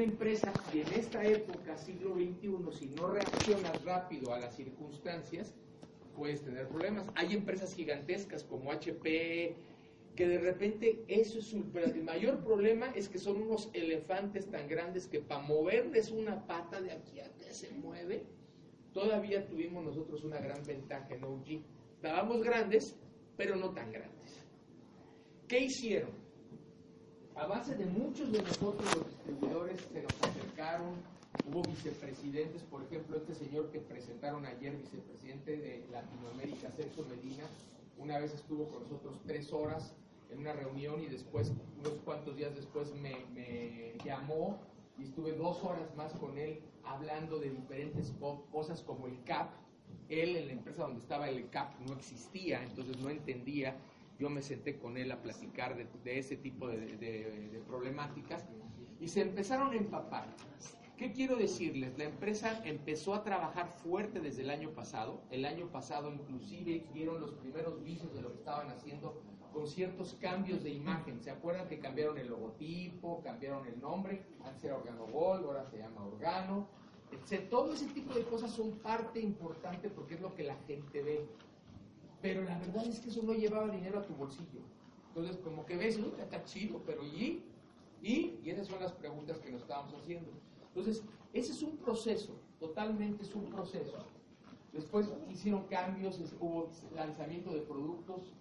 una empresa y en esta época, siglo XXI, si no reaccionas rápido a las circunstancias, puedes tener problemas. Hay empresas gigantescas como HP, que de repente eso es un, el mayor problema es que son unos elefantes tan grandes que para moverles una pata de aquí a que se mueve, todavía tuvimos nosotros una gran ventaja en OG. Estábamos grandes, pero no tan grandes. ¿Qué hicieron? A base de muchos de nosotros los distribuidores se nos acercaron, hubo vicepresidentes, por ejemplo, este señor que presentaron ayer, vicepresidente de Latinoamérica, Sergio Medina, una vez estuvo con nosotros tres horas en una reunión y después, unos cuantos días después, me, me llamó y estuve dos horas más con él hablando de diferentes cosas como el CAP. Él en la empresa donde estaba el CAP no existía, entonces no entendía. Yo me senté con él a platicar de, de ese tipo de, de, de problemáticas y se empezaron a empapar. ¿Qué quiero decirles? La empresa empezó a trabajar fuerte desde el año pasado. El año pasado inclusive vieron los primeros vicios de lo que estaban haciendo con ciertos cambios de imagen. ¿Se acuerdan que cambiaron el logotipo, cambiaron el nombre? Antes era Organo Gold, ahora se llama Organo. Todo ese tipo de cosas son parte importante porque es lo que la gente ve. Pero la verdad es que eso no llevaba dinero a tu bolsillo. Entonces, como que ves, está chido, pero ¿y? ¿Y? Esas son las preguntas que nos estábamos haciendo. Entonces, ese es un proceso, totalmente es un proceso. Después hicieron cambios, hubo lanzamiento de productos.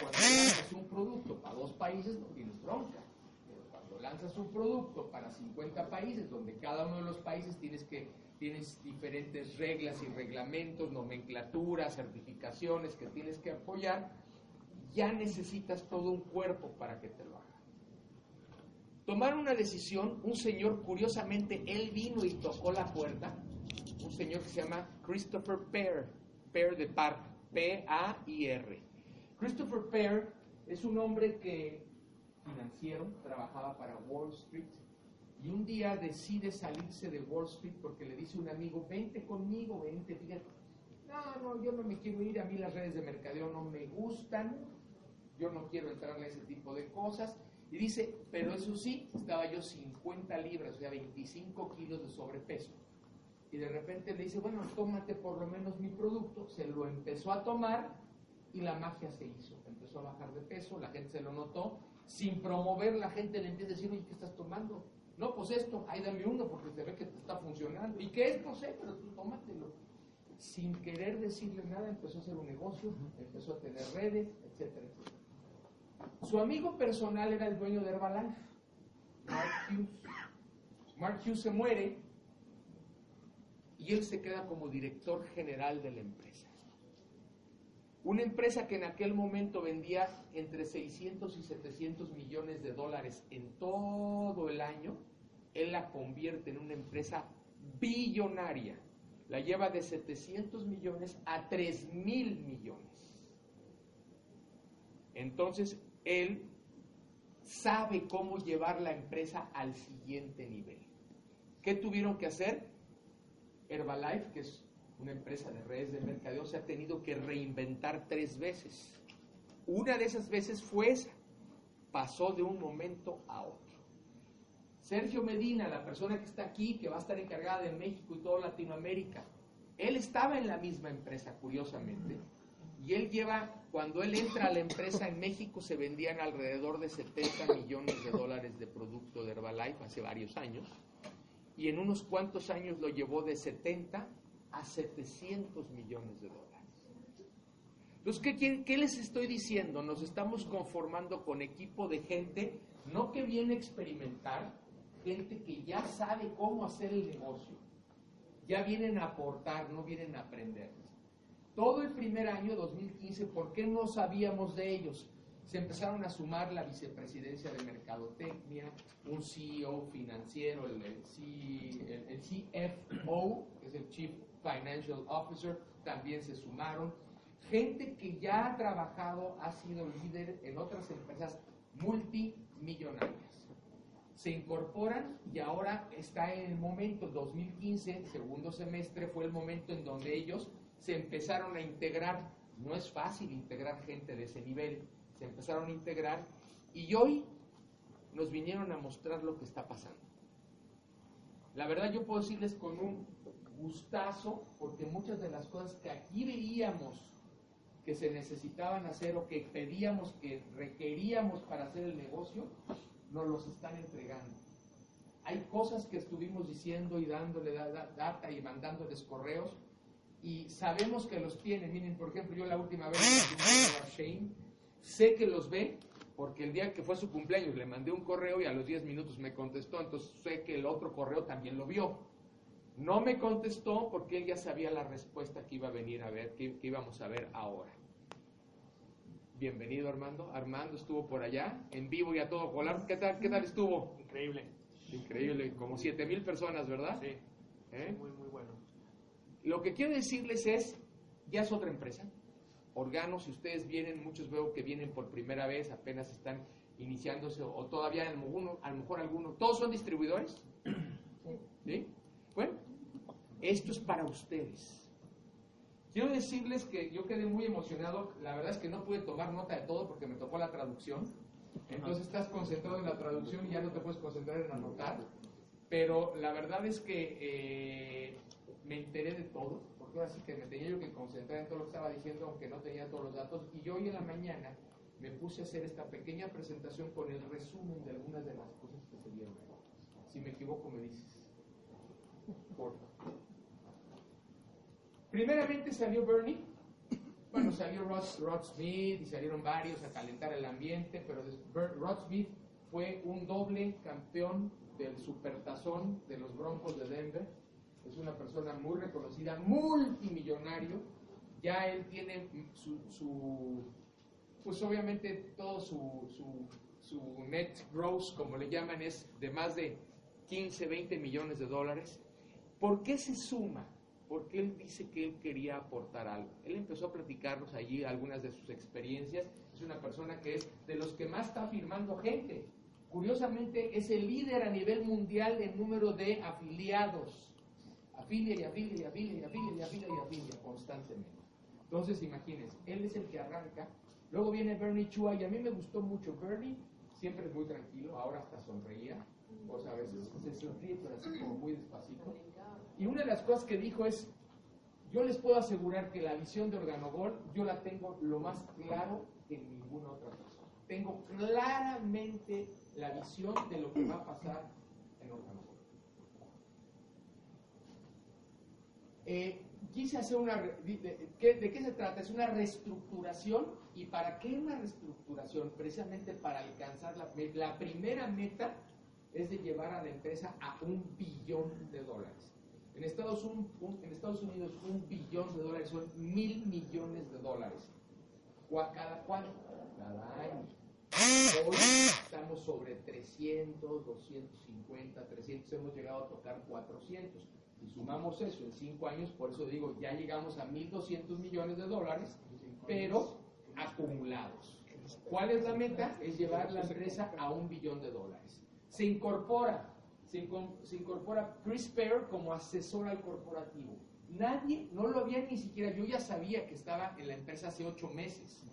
Cuando lanzas un producto para dos países no tienes bronca. Pero cuando lanzas un producto para 50 países, donde cada uno de los países tienes que tienes diferentes reglas y reglamentos, nomenclaturas, certificaciones que tienes que apoyar, ya necesitas todo un cuerpo para que te lo. Tomaron una decisión, un señor, curiosamente, él vino y tocó la puerta, un señor que se llama Christopher Pear, Pear de par, P-A-I-R. Christopher Pear es un hombre que financiero, trabajaba para Wall Street, y un día decide salirse de Wall Street porque le dice un amigo, vente conmigo, vente, fíjate. No, no, yo no me quiero ir, a mí las redes de mercadeo no me gustan, yo no quiero entrar a ese tipo de cosas. Y dice, pero eso sí, estaba yo 50 libras, o sea, 25 kilos de sobrepeso. Y de repente le dice, bueno, tómate por lo menos mi producto. Se lo empezó a tomar y la magia se hizo. Empezó a bajar de peso, la gente se lo notó. Sin promover, la gente le empieza a decir, oye, ¿qué estás tomando? No, pues esto, ahí dame uno porque se ve que te está funcionando. ¿Y qué es? No sé, pero tú tómatelo. Sin querer decirle nada, empezó a hacer un negocio, empezó a tener redes, etcétera, etcétera. Su amigo personal era el dueño de Herbalife, Mark Hughes. Mark Hughes se muere y él se queda como director general de la empresa. Una empresa que en aquel momento vendía entre 600 y 700 millones de dólares en todo el año, él la convierte en una empresa billonaria. La lleva de 700 millones a 3 mil millones. Entonces, él sabe cómo llevar la empresa al siguiente nivel. ¿Qué tuvieron que hacer? Herbalife, que es una empresa de redes de mercadeo, se ha tenido que reinventar tres veces. Una de esas veces fue esa. Pasó de un momento a otro. Sergio Medina, la persona que está aquí, que va a estar encargada de México y toda Latinoamérica, él estaba en la misma empresa, curiosamente, y él lleva, cuando él entra a la empresa en México, se vendían alrededor de 70 millones de dólares de producto de Herbalife hace varios años, y en unos cuantos años lo llevó de 70 a 700 millones de dólares. Entonces, ¿qué, ¿qué, les estoy diciendo? Nos estamos conformando con equipo de gente, no que viene a experimentar, gente que ya sabe cómo hacer el negocio. Ya vienen a aportar, no vienen a aprender. Todo el primer año, 2015, ¿por qué no sabíamos de ellos? Se empezaron a sumar la vicepresidencia de Mercadotecnia, un CEO financiero, el, el, el, el CFO, que es el Chief Financial Officer, también se sumaron. Gente que ya ha trabajado, ha sido líder en otras empresas multimillonarias. Se incorporan y ahora está en el momento, 2015, segundo semestre, fue el momento en donde ellos se empezaron a integrar. No es fácil integrar gente de ese nivel. Se empezaron a integrar y hoy nos vinieron a mostrar lo que está pasando. La verdad yo puedo decirles con un gustazo, porque muchas de las cosas que aquí veíamos que se necesitaban hacer o que pedíamos, que requeríamos para hacer el negocio, nos los están entregando. Hay cosas que estuvimos diciendo y dándole data y mandándoles correos y sabemos que los tienen. Miren, por ejemplo, yo la última vez a Shane, sé que los ve porque el día que fue su cumpleaños le mandé un correo y a los 10 minutos me contestó, entonces sé que el otro correo también lo vio. No me contestó porque él ya sabía la respuesta que iba a venir a ver, que, íbamos a ver ahora. Bienvenido Armando. Armando estuvo por allá, en vivo y a todo volar. ¿Qué tal, qué tal estuvo? Increíble. Increíble, como 7 mil personas, ¿verdad? Sí. ¿Eh? Muy, muy bueno. Lo que quiero decirles es, ya es otra empresa. Organo, si ustedes vienen, muchos veo que vienen por primera vez, apenas están iniciándose, o todavía a lo mejor algunos, ¿todos son distribuidores? ¿Sí? Bueno, esto es para ustedes. Quiero decirles que yo quedé muy emocionado, la verdad es que no pude tomar nota de todo porque me tocó la traducción, entonces estás concentrado en la traducción y ya no te puedes concentrar en anotar, pero la verdad es que eh, me enteré de todo, porque ahora sí que me tenía yo que concentrar en todo lo que estaba diciendo, aunque no tenía todos los datos, y yo hoy en la mañana me puse a hacer esta pequeña presentación con el resumen de algunas de las cosas que se dieron. Si me equivoco, me dices. Primeramente salió Bernie, bueno, salió Rod, Smith y salieron varios a calentar el ambiente, pero Rod Smith fue un doble campeón del supertazón de los Broncos de Denver. Es una persona muy reconocida, multimillonario. Ya él tiene su, pues obviamente todo su, su, su net gross, como le llaman, es de más de 15, 20 millones de dólares. ¿Por qué se suma? Porque él dice que él quería aportar algo. Él empezó a platicarnos allí algunas de sus experiencias. Es una persona que es de los que más está firmando gente. Curiosamente es el líder a nivel mundial en número de afiliados. Afilia y afilia y afilia y afilia y afilia y afilia constantemente. Entonces imagínense, él es el que arranca. Luego viene Bernie Chua y a mí me gustó mucho. Bernie siempre es muy tranquilo, ahora hasta sonreía. O sea, a veces se sonríe, pero así como muy despacito. Y una de las cosas que dijo es, yo les puedo asegurar que la visión de Organogol yo la tengo lo más claro que ninguna otra persona. Tengo claramente la visión de lo que va a pasar en Organogol. Eh, quise hacer una... De, qué se trata? Es una reestructuración. ¿Y para qué una reestructuración? Precisamente para alcanzar la, primera meta es de llevar a la empresa a un billón de dólares. En Estados, Unidos un billón de dólares son mil millones de dólares. ¿Cada cuánto? Cada año. Hoy estamos sobre 300, 250, 300, hemos llegado a tocar 400. Sumamos eso en 5 años, por eso digo, ya llegamos a 1.200 millones de dólares, pero acumulados. ¿Cuál es la meta? Es llevar la empresa a un billón de dólares. Se incorpora se, incorpora Chris Pear como asesor al corporativo. Nadie, no lo había ni siquiera, yo ya sabía que estaba en la empresa hace ocho meses,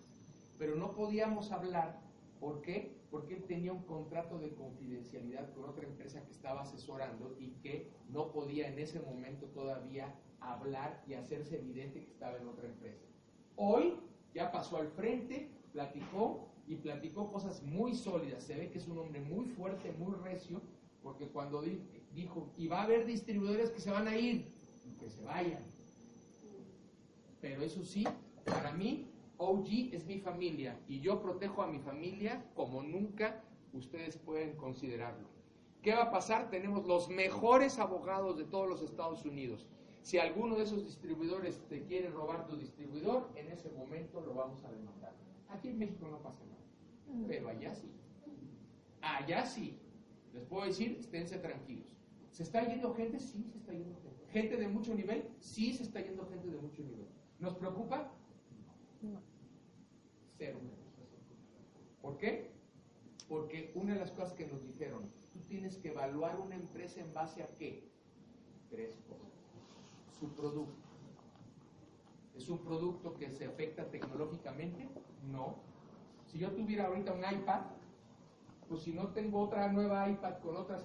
pero no podíamos hablar. ¿Por qué? Porque él tenía un contrato de confidencialidad con otra empresa que estaba asesorando y que no podía en ese momento todavía hablar y hacerse evidente que estaba en otra empresa. Hoy ya pasó al frente, platicó y platicó cosas muy sólidas. Se ve que es un hombre muy fuerte, muy recio porque cuando dijo, y va a haber distribuidores que se van a ir, que se vayan. Pero eso sí, para mí, OG es mi familia y yo protejo a mi familia como nunca ustedes pueden considerarlo. ¿Qué va a pasar? Tenemos los mejores abogados de todos los Estados Unidos. Si alguno de esos distribuidores te quiere robar tu distribuidor, en ese momento lo vamos a demandar. Aquí en México no pasa nada, pero allá sí. Allá sí. Les puedo decir, esténse tranquilos. ¿Se está yendo gente? Sí, se está yendo gente. ¿Gente de mucho nivel? Sí, se está yendo gente de mucho nivel. ¿Nos preocupa? No. ¿Por qué? Porque una de las cosas que nos dijeron, tú tienes que evaluar una empresa en base a qué? Tres cosas. Su producto. ¿Es un producto que se afecta tecnológicamente? No. Si yo tuviera ahorita un iPad, pues si no tengo otra nueva iPad con otras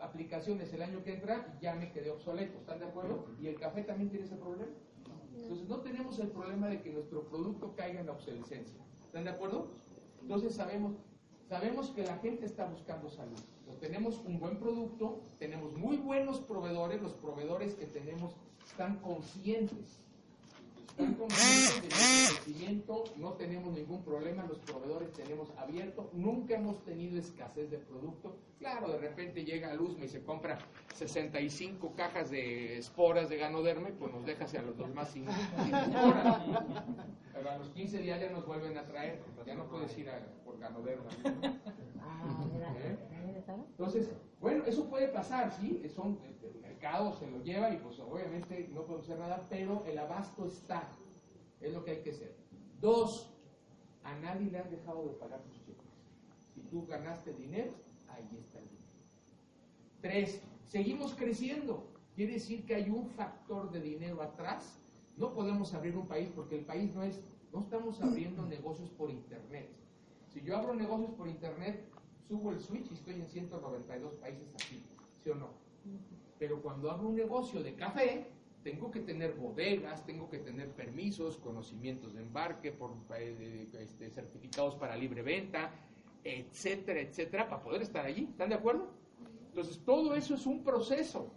aplicaciones el año que entra, ya me quedé obsoleto, ¿están de acuerdo? Y el café también tiene ese problema. Entonces no tenemos el problema de que nuestro producto caiga en la obsolescencia. ¿Están de acuerdo? Entonces sabemos, sabemos que la gente está buscando salud. tenemos un buen producto, tenemos muy buenos proveedores, los proveedores que tenemos están conscientes están crecimiento, no tenemos ningún problema, los proveedores tenemos abierto, nunca hemos tenido escasez de producto. Claro, de repente llega Luzma y se compra 65 cajas de esporas de ganoderme, pues nos deja hacia los demás sin, esporas. Pero a los 15 días ya nos vuelven a traer, ya no puedes ir a, por ganoderma. Ah, ¿Eh? Entonces, bueno, eso puede pasar, ¿sí? Son, se lo lleva y pues obviamente no podemos hacer nada, pero el abasto está. Es lo que hay que hacer. Dos, a nadie le has dejado de pagar tus cheques. Si tú ganaste dinero, ahí está el dinero. Tres, seguimos creciendo. Quiere decir que hay un factor de dinero atrás. No podemos abrir un país porque el país no es, no estamos abriendo negocios por internet. Si yo abro negocios por internet, subo el switch y estoy en 192 países aquí, ¿sí o no? Pero cuando hago un negocio de café, tengo que tener bodegas, tengo que tener permisos, conocimientos de embarque, por, eh, este, certificados para libre venta, etcétera, etcétera, para poder estar allí. ¿Están de acuerdo? Entonces, todo eso es un proceso.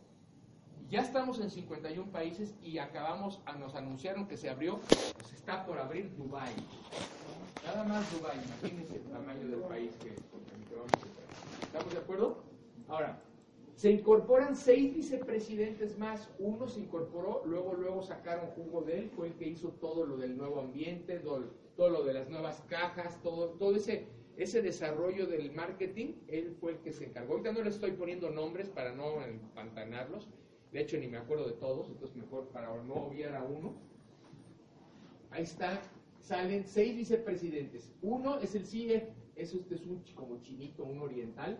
Ya estamos en 51 países y acabamos, nos anunciaron que se abrió, pues está por abrir Dubai. Nada más Dubai, imagínense el tamaño del país que, que. ¿Estamos de acuerdo? Ahora, se incorporan seis vicepresidentes más, uno se incorporó, luego luego sacaron jugo de él, fue el que hizo todo lo del nuevo ambiente, todo, lo de las nuevas cajas, todo, todo ese, ese desarrollo del marketing, él fue el que se encargó. Ahorita no le estoy poniendo nombres para no empantanarlos, de hecho ni me acuerdo de todos, entonces mejor para no obviar a uno. Ahí está, salen seis vicepresidentes. Uno es el CIE, eso este es un como chinito, un oriental,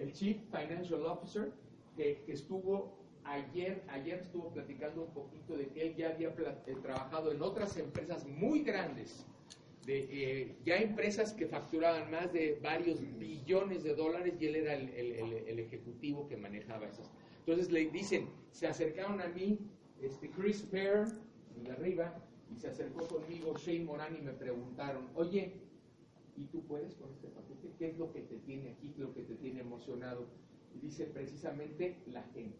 el Chief Financial Officer, que, estuvo ayer, ayer estuvo platicando un poquito de que él ya había eh, trabajado en otras empresas muy grandes, de, eh, ya empresas que facturaban más de varios billones de dólares y él era el, ejecutivo que manejaba esas. Entonces le dicen, se acercaron a mí, este Chris Pear, de arriba, y se acercó conmigo Shane Moran y me preguntaron, oye, ¿y tú puedes con este paquete? ¿Qué es lo que te tiene aquí, lo que te tiene emocionado? Y dice precisamente la gente.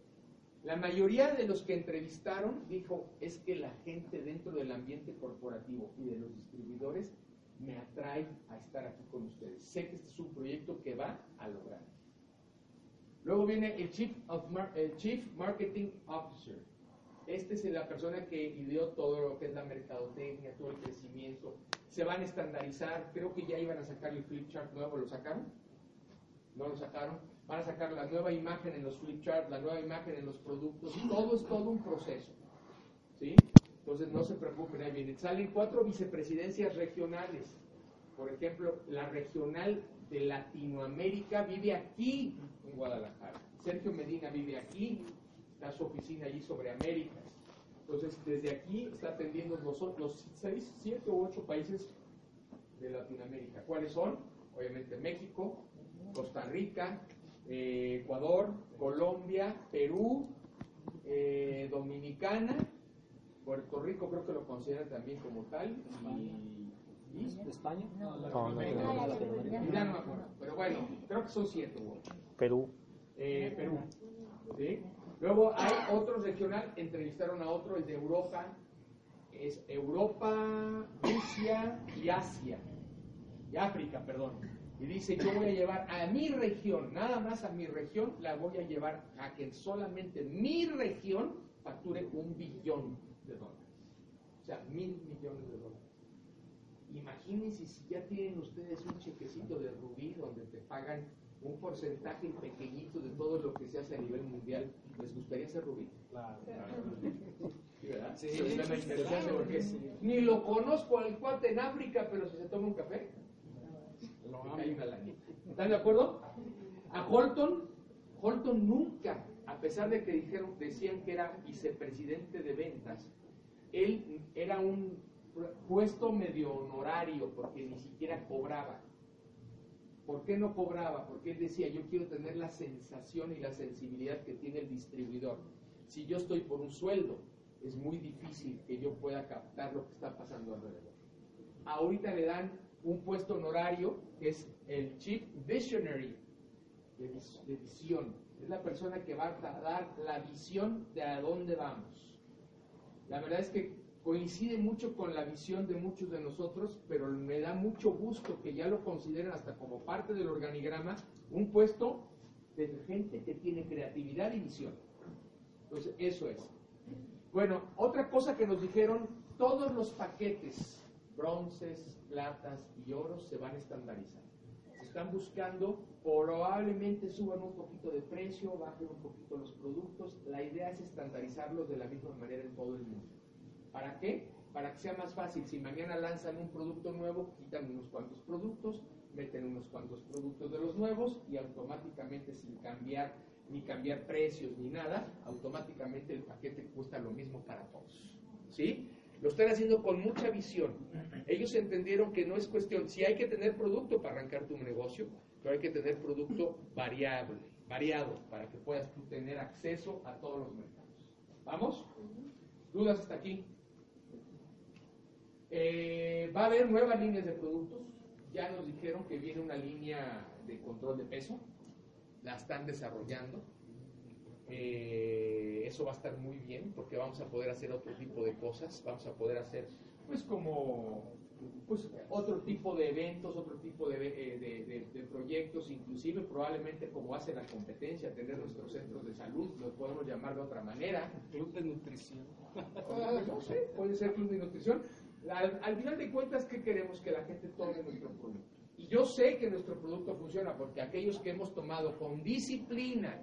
La mayoría de los que entrevistaron dijo, es que la gente dentro del ambiente corporativo y de los distribuidores me atrae a estar aquí con ustedes. Sé que este es un proyecto que va a lograr. Luego viene el Chief, el Chief Marketing Officer. Este es la persona que ideó todo lo que es la mercadotecnia, todo el crecimiento, se van a estandarizar. Creo que ya iban a sacar el flip chart nuevo, ¿lo sacaron? No lo sacaron. Van a sacar la nueva imagen en los flip charts, la nueva imagen en los productos. Todo es todo un proceso. ¿Sí? Entonces no se preocupen, ahí vienen. Salen cuatro vicepresidencias regionales. Por ejemplo, la regional de Latinoamérica vive aquí en Guadalajara. Sergio Medina vive aquí, está su oficina allí sobre Américas. Entonces, desde aquí está atendiendo los, los seis, siete u ocho países de Latinoamérica. ¿Cuáles son? Obviamente México, Costa Rica, eh, Ecuador, Colombia, Perú, eh, Dominicana, Puerto Rico creo que lo consideran también como tal, y, España. No, no, me acuerdo, pero bueno, creo que son siete u ocho. Perú. Eh, Perú. ¿sí? Luego hay otro regional, entrevistaron a otro, el de Europa, es Europa, Rusia y Asia, y África, perdón. Y dice, yo voy a llevar a mi región, nada más a mi región, la voy a llevar a que solamente mi región facture un billón de dólares. O sea, mil millones de dólares. Imagínense si ya tienen ustedes un chequecito de rubí donde te pagan un porcentaje pequeñito de todo lo que se hace a nivel mundial, ¿les gustaría ser Rubí? Claro. ¿Sí, verdad? Sí, interesante porque ni lo conozco al cuate en África, pero si se toma un café, hay una ¿Están de acuerdo? A Holton, Holton nunca, a pesar de que dijeron, decían que era vicepresidente de ventas, él era un puesto medio honorario porque ni siquiera cobraba ¿Por qué no cobraba? Porque él decía, yo quiero tener la sensación y la sensibilidad que tiene el distribuidor. Si yo estoy por un sueldo, es muy difícil que yo pueda captar lo que está pasando alrededor. Ahorita le dan un puesto honorario que es el Chief Visionary de, visión. Es la persona que va a dar la visión de a dónde vamos. La verdad es que coincide mucho con la visión de muchos de nosotros, pero me da mucho gusto que ya lo consideren hasta como parte del organigrama un puesto de gente que tiene creatividad y visión. Entonces, eso es. Bueno, otra cosa que nos dijeron, todos los paquetes, bronces, platas y oros, se van a estandarizar. Se están buscando, probablemente suban un poquito de precio, bajen un poquito los productos. La idea es estandarizarlos de la misma manera en todo el mundo. ¿Para qué? Para que sea más fácil. Si mañana lanzan un producto nuevo, quitan unos cuantos productos, meten unos cuantos productos de los nuevos y automáticamente sin cambiar ni cambiar precios ni nada, automáticamente el paquete cuesta lo mismo para todos. ¿Sí? Lo están haciendo con mucha visión. Ellos entendieron que no es cuestión, si hay que tener producto para arrancar tu negocio, pero hay que tener producto variable, variado, para que puedas tú tener acceso a todos los mercados. ¿Vamos? ¿Dudas hasta aquí? Eh, va a haber nuevas líneas de productos. Ya nos dijeron que viene una línea de control de peso la están desarrollando. Eh, eso va a estar muy bien porque vamos a poder hacer otro tipo de cosas, vamos a poder hacer pues como pues otro tipo de eventos, otro tipo de, eh, de, proyectos, inclusive probablemente como hace la competencia, tener nuestros centros de salud, lo podemos llamar de otra manera. Club de nutrición. No sé, puede ser club de nutrición. Al, al final de cuentas, ¿qué queremos? Que la gente tome nuestro producto. Y yo sé que nuestro producto funciona porque aquellos que hemos tomado con disciplina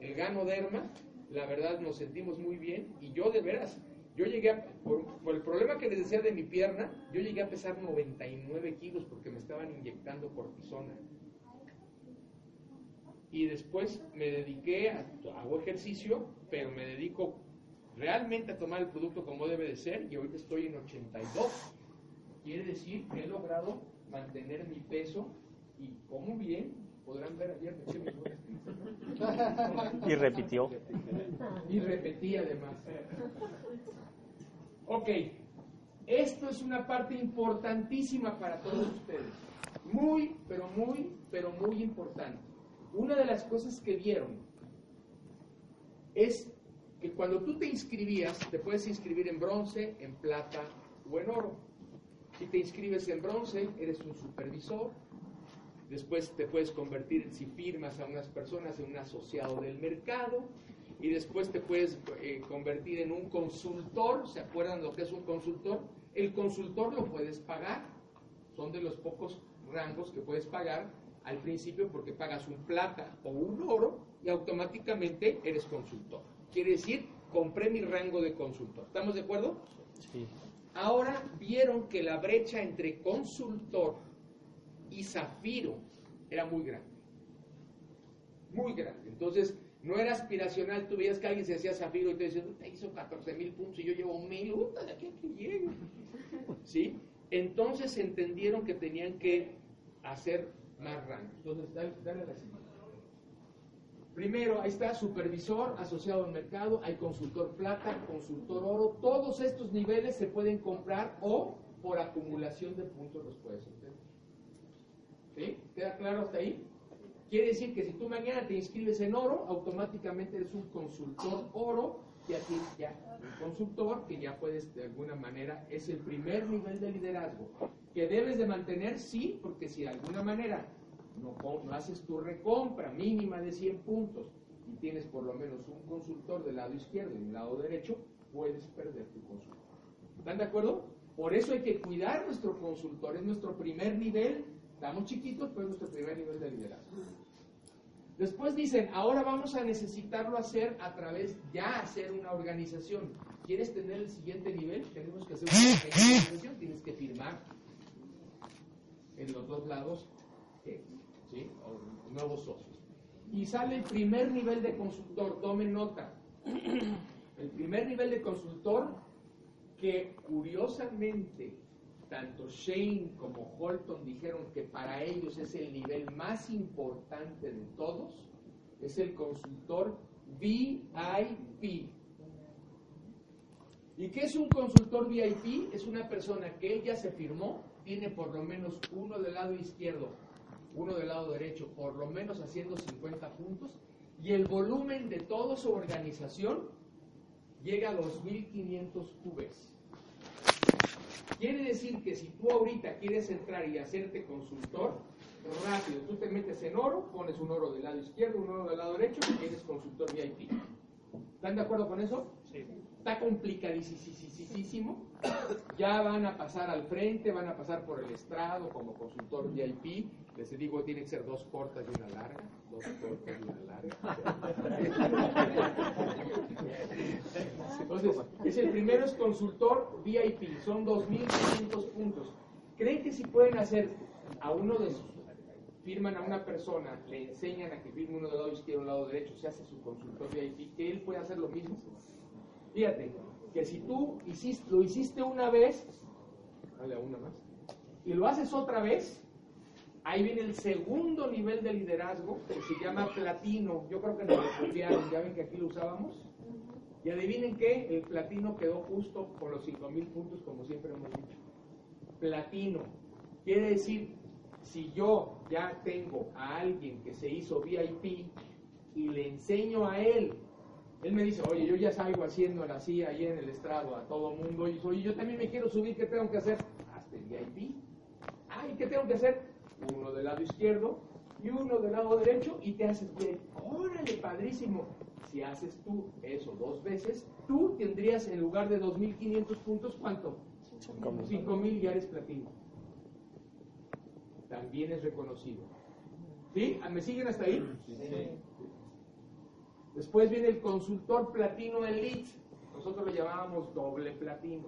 el ganoderma, la verdad nos sentimos muy bien y yo de veras, yo llegué a, por, el problema que les decía de mi pierna, yo llegué a pesar 99 kilos porque me estaban inyectando cortisona. Y después me dediqué a, hago ejercicio, pero me dedico realmente a tomar el producto como debe de ser y ahorita estoy en 82. Quiere decir que he logrado mantener mi peso y como bien, podrán ver ayer Y repitió. Y repetí además. Ok, esto es una parte importantísima para todos ustedes. Muy, pero muy, pero muy importante. Una de las cosas que vieron es que cuando tú te inscribías, te puedes inscribir en bronce, en plata o en oro. Si te inscribes en bronce, eres un supervisor. Después te puedes convertir, si firmas a unas personas, en un asociado del mercado. Y después te puedes eh, convertir en un consultor. ¿Se acuerdan lo que es un consultor? El consultor lo puedes pagar. Son de los pocos rangos que puedes pagar al principio porque pagas un plata o un oro y automáticamente eres consultor. Quiere decir, compré mi rango de consultor. ¿Estamos de acuerdo? Sí. Ahora vieron que la brecha entre consultor y zafiro era muy grande. Muy grande. Entonces, no era aspiracional. Tú veías que alguien se hacía zafiro y te decían, te hizo 14 mil puntos y yo llevo mil, de aquí a que llegue. ¿Sí? Entonces entendieron que tenían que hacer más rangos. Entonces, dale, dale la siguiente. Primero, ahí está supervisor asociado al mercado, hay consultor plata, consultor oro. Todos estos niveles se pueden comprar o por acumulación de puntos los puedes obtener. ¿Sí? ¿Queda claro hasta ahí? Quiere decir que si tú mañana te inscribes en oro, automáticamente eres un consultor oro, ya tienes ya un consultor que ya puedes de alguna manera, es el primer nivel de liderazgo, que debes de mantener, sí, porque si de alguna manera no, haces tu recompra mínima de 100 puntos y tienes por lo menos un consultor del lado izquierdo y del lado derecho, puedes perder tu consultor. ¿Están de acuerdo? Por eso hay que cuidar nuestro consultor, es nuestro primer nivel, estamos chiquitos, pero es nuestro primer nivel de liderazgo. Después dicen, ahora vamos a necesitarlo hacer a través, ya hacer una organización. ¿Quieres tener el siguiente nivel? Tenemos que hacer una organización, tienes que firmar en los dos lados o nuevos socios. Y sale el primer nivel de consultor, tomen nota. El primer nivel de consultor que curiosamente tanto Shane como Holton dijeron que para ellos es el nivel más importante de todos, es el consultor VIP. ¿Y qué es un consultor VIP? Es una persona que ella se firmó, tiene por lo menos uno del lado izquierdo, uno del lado derecho, por lo menos haciendo 50 puntos, y el volumen de toda su organización llega a 2.500 cubes. Quiere decir que si tú ahorita quieres entrar y hacerte consultor, rápido, tú te metes en oro, pones un oro del lado izquierdo, un oro del lado derecho y eres consultor VIP. ¿Están de acuerdo con eso? Sí. Está complicadísimo. Ya van a pasar al frente, van a pasar por el estrado como consultor VIP. Les digo, tiene que ser dos cortas y una larga. Dos cortas y una larga. Entonces, es el primero es consultor VIP. Son 2.500 puntos. ¿Creen que si pueden hacer a uno de sus firman a una persona, le enseñan a que firme uno del lado izquierdo, un lado derecho, se hace su consultor VIP, que él puede hacer lo mismo. Fíjate, que si tú lo hiciste una vez, dale a una más, y lo haces otra vez, ahí viene el segundo nivel de liderazgo, que se llama platino. Yo creo que nos lo copiaron, ya ven que aquí lo usábamos. Y adivinen qué, el platino quedó justo con los 5000 puntos, como siempre hemos dicho. Platino. Quiere decir si yo ya tengo a alguien que se hizo VIP y le enseño a él, él me dice, oye, yo ya salgo haciendo así ahí en el estrado a todo mundo, y oye, yo también me quiero subir, ¿qué tengo que hacer? Hazte VIP. Ay, ¿qué tengo que hacer? Uno del lado izquierdo y uno del lado derecho y te haces bien. Órale, padrísimo. Si haces tú eso dos veces, tú tendrías en lugar de 2.500 puntos, ¿cuánto? 5.000 y eres platino también es reconocido. ¿Sí? ¿Me siguen hasta ahí? Sí. Después viene el consultor platino elite. Nosotros lo llamábamos doble platino.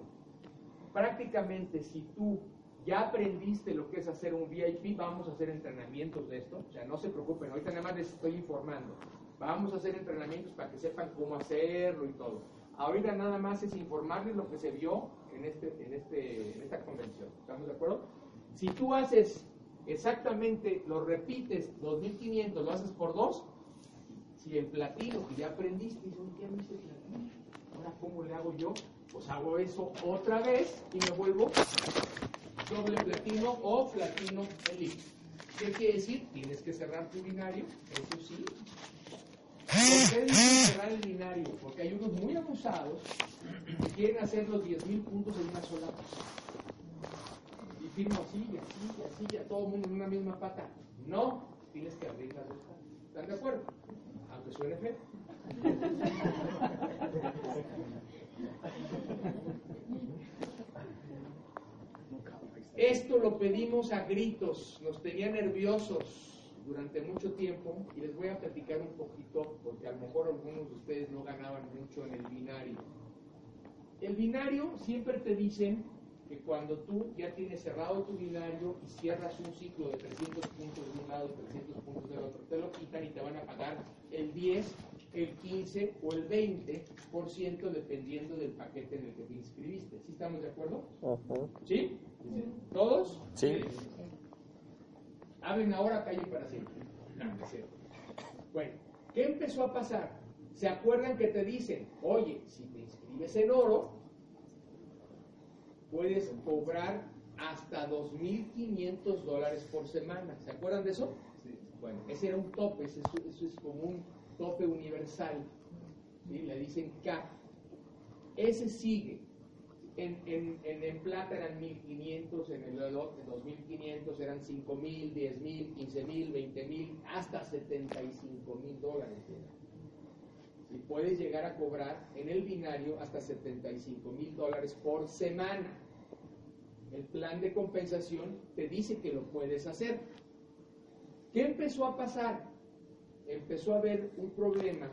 Prácticamente si tú ya aprendiste lo que es hacer un VIP, vamos a hacer entrenamientos de esto. O sea, no se preocupen, ahorita nada más les estoy informando. Vamos a hacer entrenamientos para que sepan cómo hacerlo y todo. Ahorita nada más es informarles lo que se vio en, este, en, este, en esta convención. ¿Estamos de acuerdo? Si tú haces exactamente lo repites 2500, lo haces por dos, si el platino que ya aprendiste, dices, ¿qué me hice platino? Ahora, ¿cómo le hago yo? Pues hago eso otra vez y me vuelvo doble platino o platino elite. ¿Qué quiere decir? Tienes que cerrar tu binario, eso sí. ¿Por qué dicen cerrar el binario? Porque hay unos muy abusados que quieren hacer los 10.000 puntos en una sola firmo así, y así, y así, y todo el mundo en una misma pata. No, tienes que abrir las dos patas. ¿Están de acuerdo? Suene feo. Esto lo pedimos a gritos, nos tenía nerviosos durante mucho tiempo y les voy a platicar un poquito porque a lo mejor algunos de ustedes no ganaban mucho en el binario. El binario siempre te dicen que cuando tú ya tienes cerrado tu binario y cierras un ciclo de 300 puntos de un lado y 300 puntos del otro, te lo quitan y te van a pagar el 10, el 15 o el 20% dependiendo del paquete en el que te inscribiste. ¿Sí estamos de acuerdo? ¿Sí? ¿Todos? Sí. Hablen ahora, calle para siempre. Bueno, ¿qué empezó a pasar? ¿Se acuerdan que te dicen, oye, si te inscribes en oro, puedes cobrar hasta 2.500 dólares por semana. ¿Se acuerdan de eso? Sí. Bueno, ese era un tope, eso, es como un tope universal. Le dicen CAP. Ese sigue. En, en, en, plata eran 1.500, en el en 2.500 eran 5.000, 10.000, 15.000, 20.000, hasta 75.000 dólares. Y puedes llegar a cobrar en el binario hasta 75 mil dólares por semana el plan de compensación te dice que lo puedes hacer. ¿Qué empezó a pasar? Empezó a haber un problema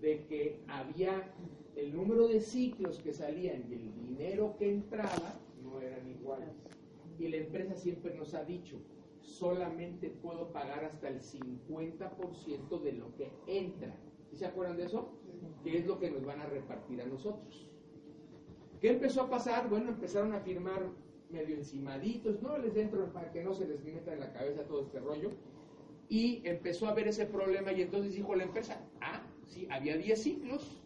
de que había el número de ciclos que salían y el dinero que entraba no eran iguales. Y la empresa siempre nos ha dicho, solamente puedo pagar hasta el 50% de lo que entra. ¿Sí se acuerdan de eso? ¿Qué es lo que nos van a repartir a nosotros? ¿Qué empezó a pasar? Bueno, empezaron a firmar medio encimaditos, no les dentro para que no se les meta en la cabeza todo este rollo. Y empezó a ver ese problema y entonces dijo la empresa, ah, sí, había 10 ciclos,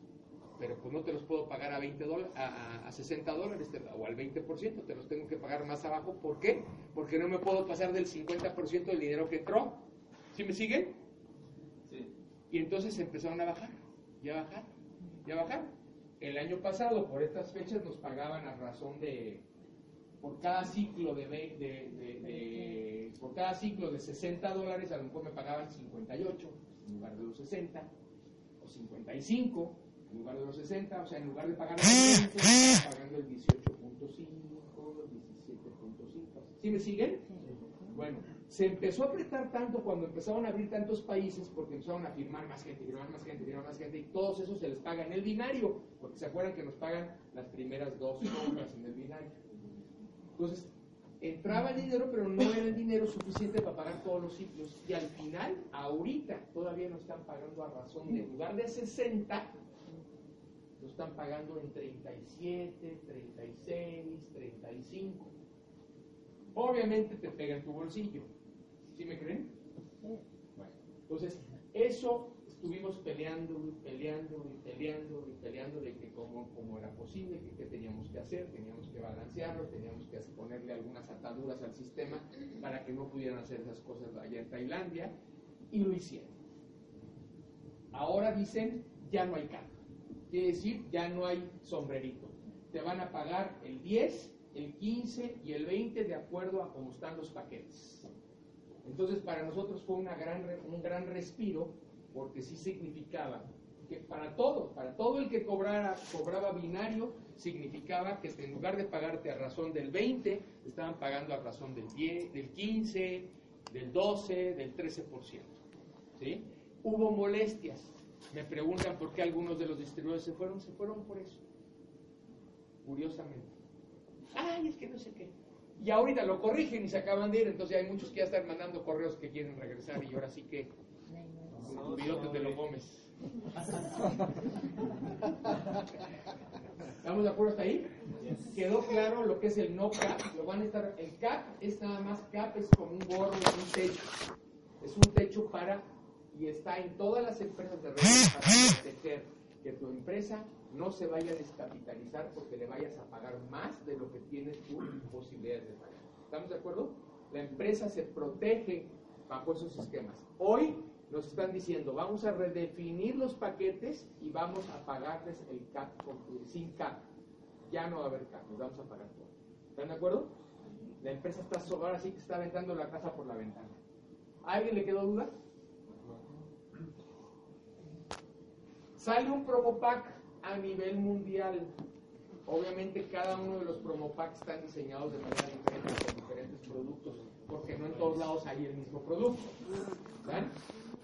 pero pues no te los puedo pagar a, 20 a, a, 60 dólares o al 20%, te los tengo que pagar más abajo. ¿Por qué? Porque no me puedo pasar del 50% del dinero que entró. ¿Sí me siguen? Y entonces empezaron a bajar, y a bajar, y a bajar. El año pasado, por estas fechas, nos pagaban a razón de, por cada ciclo de, de, por cada ciclo de 60 dólares, a lo mejor me pagaban 58 en lugar de los 60, o 55 en lugar de los 60, o sea, en lugar de pagar el 20, pagando el 18.5, 17.5. ¿Sí me siguen? Bueno, se empezó a apretar tanto cuando empezaron a abrir tantos países porque empezaron a firmar más gente, firmar más gente, firmar más gente y todos esos se les paga en el binario, porque se acuerdan que nos pagan las primeras dos horas en el binario. Entonces, entraba el dinero, pero no era el dinero suficiente para pagar todos los ciclos. Y al final, ahorita, todavía nos están pagando a razón de, lugar de 60, lo están pagando en 37, 36, 35. Obviamente te pega en tu bolsillo. ¿Sí me creen? Bueno, entonces, eso estuvimos peleando peleando y peleando y peleando de que cómo, era posible, que qué teníamos que hacer, teníamos que balancearlo, teníamos que ponerle algunas ataduras al sistema para que no pudieran hacer esas cosas allá en Tailandia, y lo hicieron. Ahora dicen, ya no hay cambio. Quiere decir, ya no hay sombrerito. Te van a pagar el 10, el 15 y el 20 de acuerdo a cómo están los paquetes. Entonces para nosotros fue una gran, un gran respiro porque sí significaba que para todo, para todo el que cobrara, cobraba binario, significaba que en lugar de pagarte a razón del 20, estaban pagando a razón del 10, del 15, del 12, del 13%. ¿sí? Hubo molestias. Me preguntan por qué algunos de los distribuidores se fueron. Se fueron por eso. Curiosamente. Ay, es que no sé qué y ahorita lo corrigen y se acaban de ir, entonces hay muchos que ya están mandando correos que quieren regresar y ahora sí que pilotos de los Gómez. ¿Estamos de acuerdo hasta ahí? Quedó claro lo que es el no cap, lo van a estar, el cap es nada más cap, es como un gorro, es un techo, es un techo para, y está en todas las empresas de redes para proteger que tu empresa no se vaya a descapitalizar porque le vayas a pagar más de lo que tienes tu posibilidades de pagar. ¿Estamos de acuerdo? La empresa se protege bajo esos esquemas. Hoy nos están diciendo, vamos a redefinir los paquetes y vamos a pagarles el CAP sin CAP. Ya no va a haber CAP, nos vamos a pagar todo. ¿Están de acuerdo? La empresa está ahora sí que está aventando la casa por la ventana. ¿A alguien le quedó duda? Sale un promo pack a nivel mundial. Obviamente cada uno de los promo packs están diseñados de manera diferente con diferentes productos, porque no en todos lados hay el mismo producto.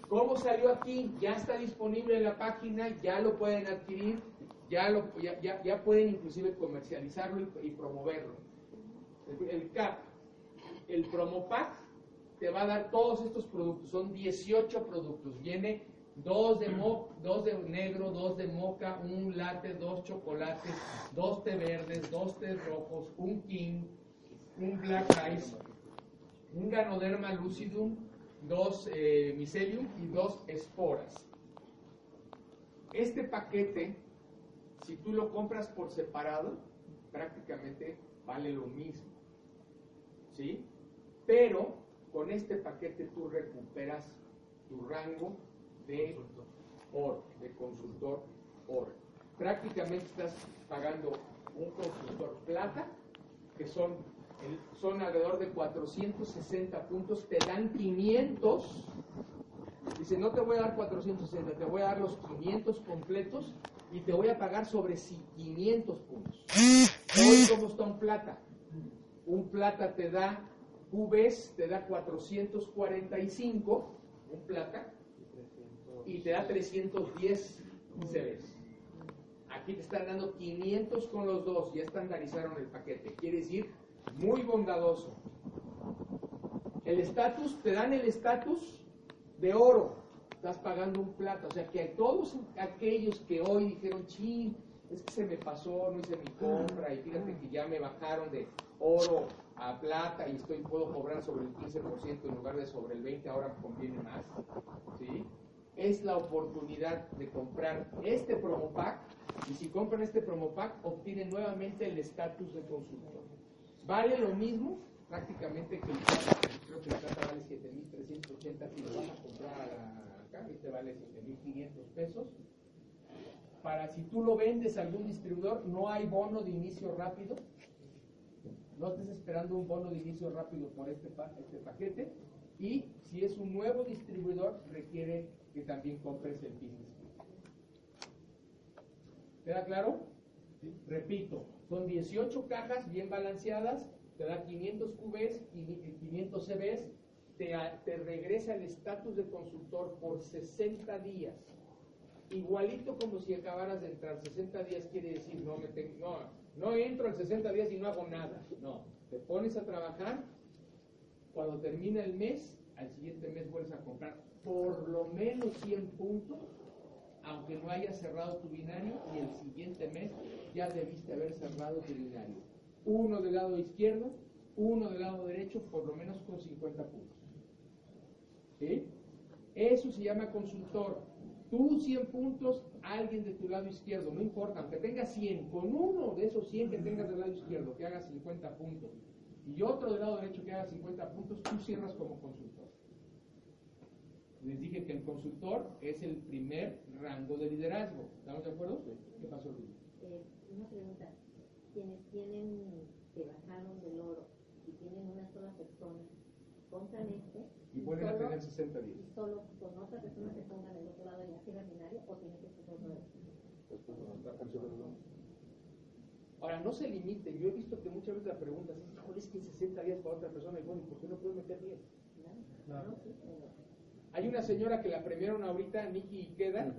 ¿Cómo salió aquí? Ya está disponible en la página, ya lo pueden adquirir, ya, lo, ya, ya, pueden inclusive comercializarlo y, promoverlo. El, el, CAP, el promo pack, te va a dar todos estos productos, son 18 productos, viene dos de, mo dos de negro, dos de moca, un latte, dos chocolates, dos té verdes, dos té rojos, un king, un black ice, un ganoderma lucidum, dos eh, mycelium y dos esporas. Este paquete, si tú lo compras por separado, prácticamente vale lo mismo. ¿Sí? Pero con este paquete tú recuperas tu rango de oro, de consultor oro. Prácticamente estás pagando un consultor plata, que son, son alrededor de 460 puntos, te dan 500. Dice, no te voy a dar 460, te voy a dar los 500 completos y te voy a pagar sobre 500 puntos. Hoy, ¿cómo está un plata? Un plata te da, QVs te da 445, un plata, y te da 310 CBs. Aquí te están dando 500 con los dos, ya estandarizaron el paquete. Quiere decir, muy bondadoso. El estatus, te dan el estatus de oro, estás pagando un plato. O sea que a todos aquellos que hoy dijeron, ching, es que se me pasó, no hice mi compra y fíjate que ya me bajaron de oro a plata y estoy puedo cobrar sobre el 15% en lugar de sobre el 20%, ahora conviene más. ¿sí? Es la oportunidad de comprar este promo pack y si compran este promo pack obtienen nuevamente el estatus de consultor. Vale lo mismo prácticamente que el creo que el plata vale 7.380 si lo vas a comprar acá, este vale 7.500 pesos para si tú lo vendes a algún distribuidor, no hay bono de inicio rápido. No estés esperando un bono de inicio rápido por este, este paquete. Y si es un nuevo distribuidor, requiere que también compres el business ¿Queda claro? Repito, son 18 cajas bien balanceadas, te da 500 QBs y 500 CBs, te, te regresa el estatus de consultor por 60 días igualito como si acabaras de entrar. 60 días quiere decir, no, me no, no entro en 60 días y no hago nada. No, te pones a trabajar, cuando termina el mes, al siguiente mes vuelves a comprar por lo menos 100 puntos, aunque no hayas cerrado tu binario, y el siguiente mes ya debiste haber cerrado tu binario. Uno del lado izquierdo, uno del lado derecho, por lo menos con 50 puntos. ¿Sí? Eso se llama consultor. Tú 100 puntos, alguien de tu lado izquierdo, no importa, aunque tengas 100, con uno de esos 100 que tengas del lado izquierdo, que haga 50 puntos, y otro del lado derecho que haga 50 puntos, tú cierras como consultor. Les dije que el consultor es el primer rango de liderazgo. ¿Estamos de acuerdo? ¿Qué pasó, Luis? Eh, una pregunta. Quienes tienen, que bajaron del oro y tienen una sola persona, compran este y vuelven a tener 60 días. ¿Y solo con otra persona que ponga del otro lado en la fila binaria o tiene que ser otro Ahora, no se limite. Yo he visto que muchas veces la pregunta es, híjole, es que 60 días para otra persona. Y bueno, ¿por qué no puedo meter 10? Claro. Hay una señora que la premiaron ahorita, Nikki Queda,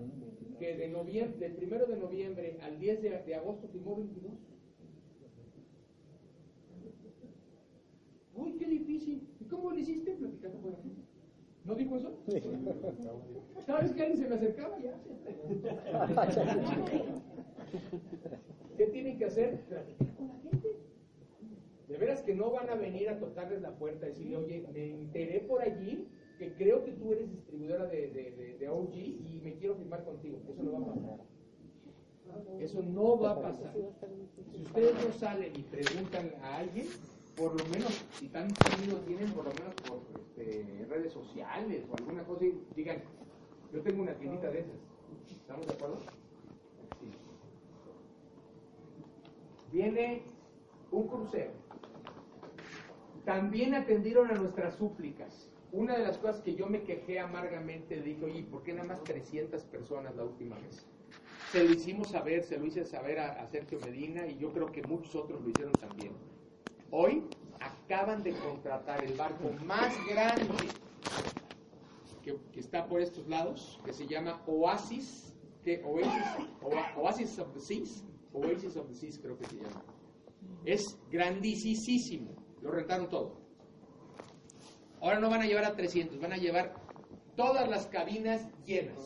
que de noviembre, del primero de noviembre al 10 de, de agosto firmó 22. Uy, qué difícil. ¿Cómo lo hiciste? Platicando con la gente. ¿No dijo eso? Sí. Vez que alguien se me acercaba, ya. ¿Qué tienen que hacer? Platicar con la gente. De veras que no van a venir a tocarles la puerta y decirle, oye, me enteré por allí que creo que tú eres distribuidora de, de, de, OG y me quiero firmar contigo. Eso no va a pasar. Eso no va a pasar. Si ustedes no salen y preguntan a alguien, por lo menos, si tan amigos tienen, por lo menos por este, redes sociales o alguna cosa, digan, yo tengo una tiendita de esas. ¿Estamos de acuerdo? Viene un crucero. También atendieron a nuestras súplicas. Una de las cosas que yo me quejé amargamente, dije, oye, ¿por qué nada más 300 personas la última vez? Se lo hicimos saber, se lo hice saber a, Sergio Medina y yo creo que muchos otros lo hicieron también. Hoy acaban de contratar el barco más grande que, está por estos lados, que se llama Oasis, que Oasis, of the Seas, Oasis of the Seas creo que se llama. Es grandísimo, lo rentaron todo. Ahora no van a llevar a 300, van a llevar todas las cabinas llenas.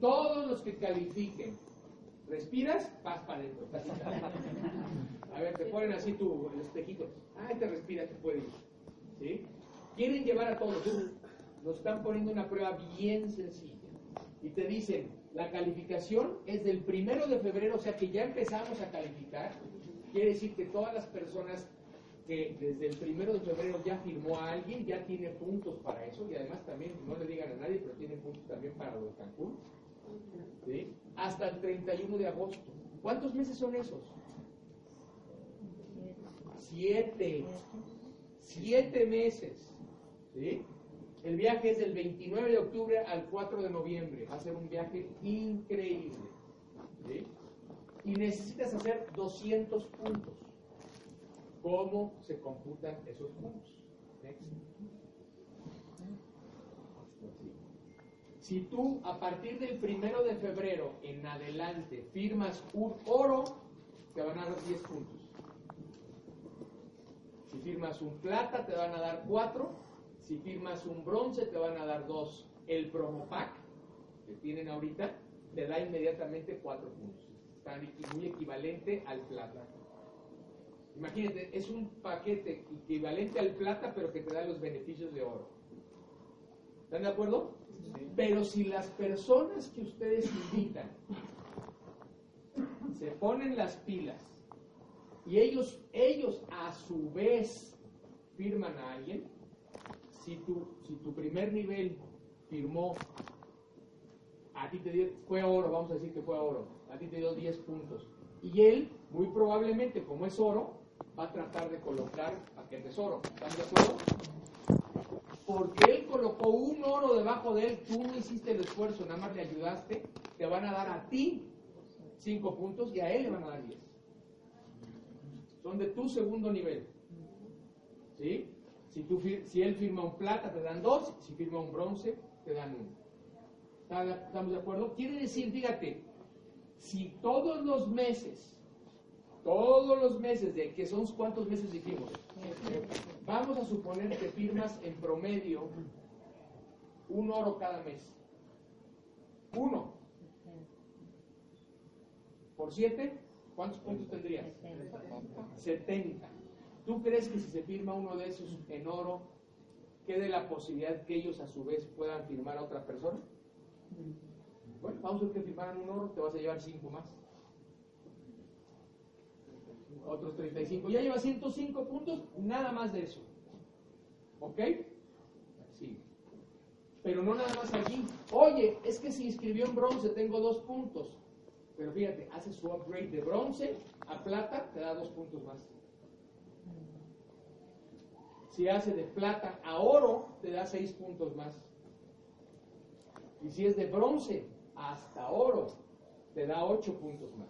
Todos los que califiquen Respiras, vas para adentro. A ver, te ponen así tu espejito. Ah, te respira, te puede ir. ¿Sí? Quieren llevar a todos. Nos están poniendo una prueba bien sencilla. Y te dicen, la calificación es del primero de febrero, o sea que ya empezamos a calificar. Quiere decir que todas las personas que desde el primero de febrero ya firmó a alguien, ya tiene puntos para eso. Y además también, no le digan a nadie, pero tiene puntos también para los Cancún. ¿Sí? hasta el 31 de agosto. ¿Cuántos meses son esos? Siete. Siete meses. ¿Sí? El viaje es del 29 de octubre al 4 de noviembre. Va a ser un viaje increíble. Y necesitas hacer 200 puntos. ¿Cómo se computan esos puntos? Si tú a partir del primero de febrero en adelante firmas un oro, te van a dar 10 puntos. Si firmas un plata, te van a dar 4. Si firmas un bronce, te van a dar 2. El promo pack que tienen ahorita te da inmediatamente 4 puntos. muy equivalente al plata. Imagínate, es un paquete equivalente al plata, pero que te da los beneficios de oro. ¿Están de acuerdo? Pero si las personas que ustedes invitan se ponen las pilas y ellos, ellos a su vez firman a alguien, si tu, si tu primer nivel firmó, a ti te dio, fue oro, vamos a decir que fue oro, a ti te dio 10 puntos. Y él, muy probablemente, como es oro, va a tratar de colocar aquel tesoro. ¿Están de acuerdo? Porque él colocó un oro debajo de él, tú no hiciste el esfuerzo, nada más le ayudaste, te van a dar a ti 5 puntos y a él le van a dar 10. Son de tu segundo nivel. ¿Sí? Si, tú, si él firma un plata, te dan dos, si firma un bronce, te dan uno. ¿Estamos de acuerdo? Quiere decir, fíjate, si todos los meses, todos los meses, de que son cuántos meses dijimos, vamos a suponer que firmas en promedio un oro cada mes. Uno. Por siete, ¿cuántos puntos tendrías? 70. ¿Tú crees que si se firma uno de esos en oro, quede la posibilidad que ellos a su vez puedan firmar a otra persona? Bueno, vamos a ver que firmaran un oro, te vas a llevar 5 más. Otros 35. Ya llevas 105 puntos, nada más de eso. ¿Ok? Sí. Pero no nada más allí. Oye, es que si inscribió en bronce tengo dos puntos. Pero fíjate, hace su upgrade de bronce a plata, te da dos puntos más. Si hace de plata a oro, te da seis puntos más. Y si es de bronce hasta oro, te da ocho puntos más.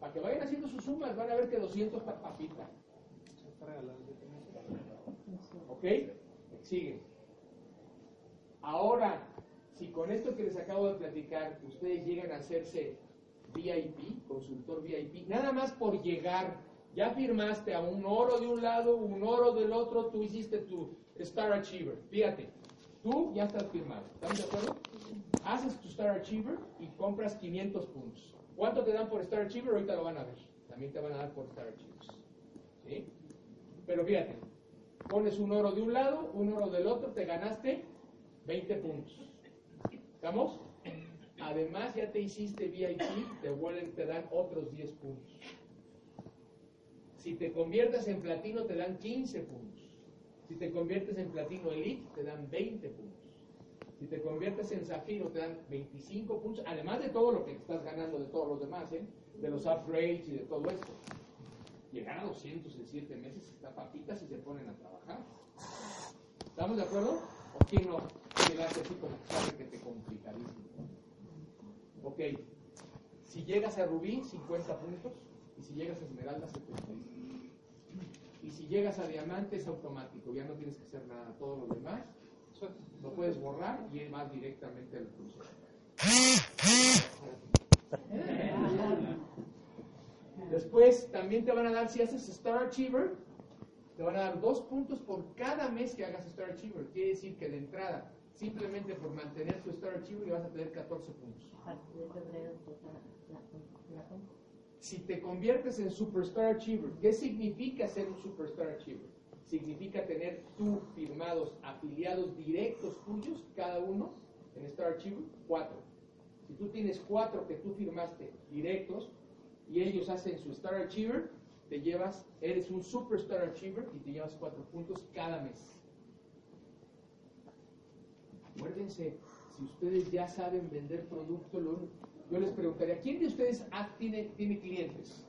Para que vayan haciendo sus sumas, van a ver que 200 está papita. ¿Ok? Sigue. Ahora, si con esto que les acabo de platicar, ustedes llegan a hacerse VIP, consultor VIP, nada más por llegar ya firmaste a un oro de un lado, un oro del otro, tú hiciste tu Star Achiever. Fíjate, tú ya estás firmado. ¿Estamos de acuerdo? Haces tu Star Achiever y compras 500 puntos. ¿Cuánto te dan por Star Achiever? Ahorita lo van a ver. También te van a dar por Star Achievers. ¿Sí? Pero fíjate, pones un oro de un lado, un oro del otro, te ganaste 20 puntos. ¿Estamos? Además, ya te hiciste VIP, te vuelven, te dan otros 10 puntos. Si te conviertes en platino te dan 15 puntos. Si te conviertes en platino elite te dan 20 puntos. Si te conviertes en zafiro te dan 25 puntos, además de todo lo que estás ganando de todos los demás, ¿eh? de los upgrades y de todo esto. Llegar a 200 en 7 meses está papita si se ponen a trabajar. ¿Estamos de acuerdo? ¿O quién no? Llegaste así como sabe que te complicadísimo. Ok. Si llegas a rubí, 50 puntos. Y si llegas a esmeralda, 75. Y si llegas a diamante es automático, ya no tienes que hacer nada. Todo lo demás lo puedes borrar y más directamente al curso. Después también te van a dar, si haces Star Achiever, te van a dar dos puntos por cada mes que hagas Star Achiever. Quiere decir que de entrada, simplemente por mantener tu Star Achiever, le vas a tener 14 puntos si te conviertes en Superstar Achiever, ¿qué significa ser un Superstar Achiever? Significa tener tú firmados afiliados directos tuyos, cada uno, en Star Achiever, cuatro. Si tú tienes cuatro que tú firmaste directos y ellos hacen su Star Achiever, te llevas, eres un Superstar Achiever y te llevas cuatro puntos cada mes. Acuérdense, si ustedes ya saben vender producto, lo, yo les preguntaría, ¿quién de ustedes tiene, tiene clientes?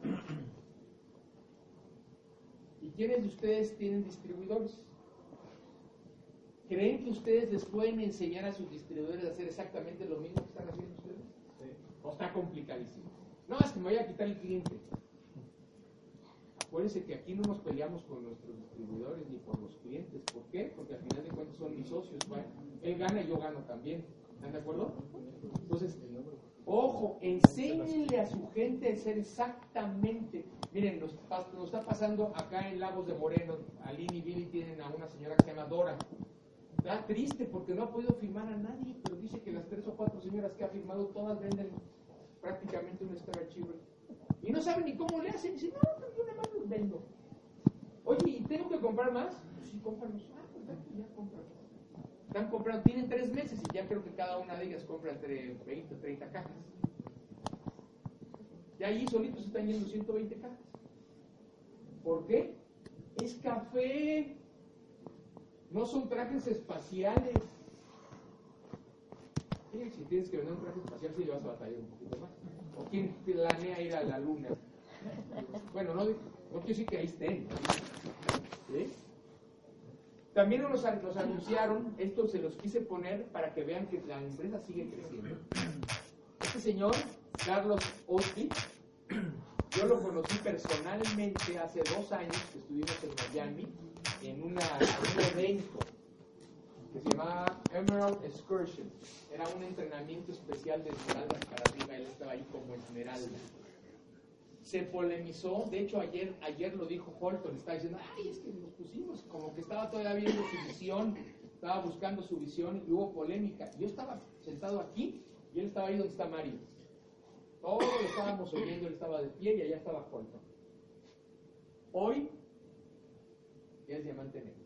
¿Y quiénes de ustedes tienen distribuidores? ¿Creen que ustedes les pueden enseñar a sus distribuidores a hacer exactamente lo mismo que están haciendo ustedes? ¿O está complicadísimo? No, es que me voy a quitar el cliente. Acuérdense que aquí no nos peleamos con nuestros distribuidores ni por los clientes. ¿Por qué? Porque al final de cuentas son mis socios. él gana y yo gano también. ¿Están de acuerdo? Entonces, Ojo, enséñenle a su gente a ser exactamente. Miren, nos, está pasando acá en Lagos de Moreno, Aline y Billy tienen a una señora que se llama Dora. Está triste porque no ha podido firmar a nadie, pero dice que las tres o cuatro señoras que ha firmado todas venden prácticamente un Star Achiever. saben ni cómo le hacen. Dicen, no, pero yo nada más los vendo. Oye, ¿y tengo que comprar más? Pues sí, cómpralos. Ah, perfecto, ya cómpralos. Están comprando, tienen tres meses y ya creo que cada una de ellas compra entre 20 o 30 cajas. Y ahí solitos están yendo 120 cajas. ¿Por qué? Es café. No son trajes espaciales. si tienes que vender un traje espacial, sí le vas a batallar un poquito más. ¿O quién planea ir a la luna? Bueno, no, no quiero decir que ahí estén. También nos, nos anunciaron, esto se los quise poner para que vean que la empresa sigue creciendo. Este señor, Carlos Osby, yo lo conocí personalmente hace dos años que estuvimos en Miami en, una, un evento que se llamaba Emerald Excursion. Era un entrenamiento especial de esmeraldas para arriba, él estaba ahí como esmeralda. Se polemizó, de hecho ayer, ayer lo dijo Holton, estaba diciendo, ay, es que nos pusimos, como que estaba todavía viendo su visión, estaba buscando su visión y hubo polémica. Yo estaba sentado aquí y él estaba ahí donde está Mario. Todos lo estábamos oyendo, él estaba de pie y allá estaba Holton. Hoy es diamante negro.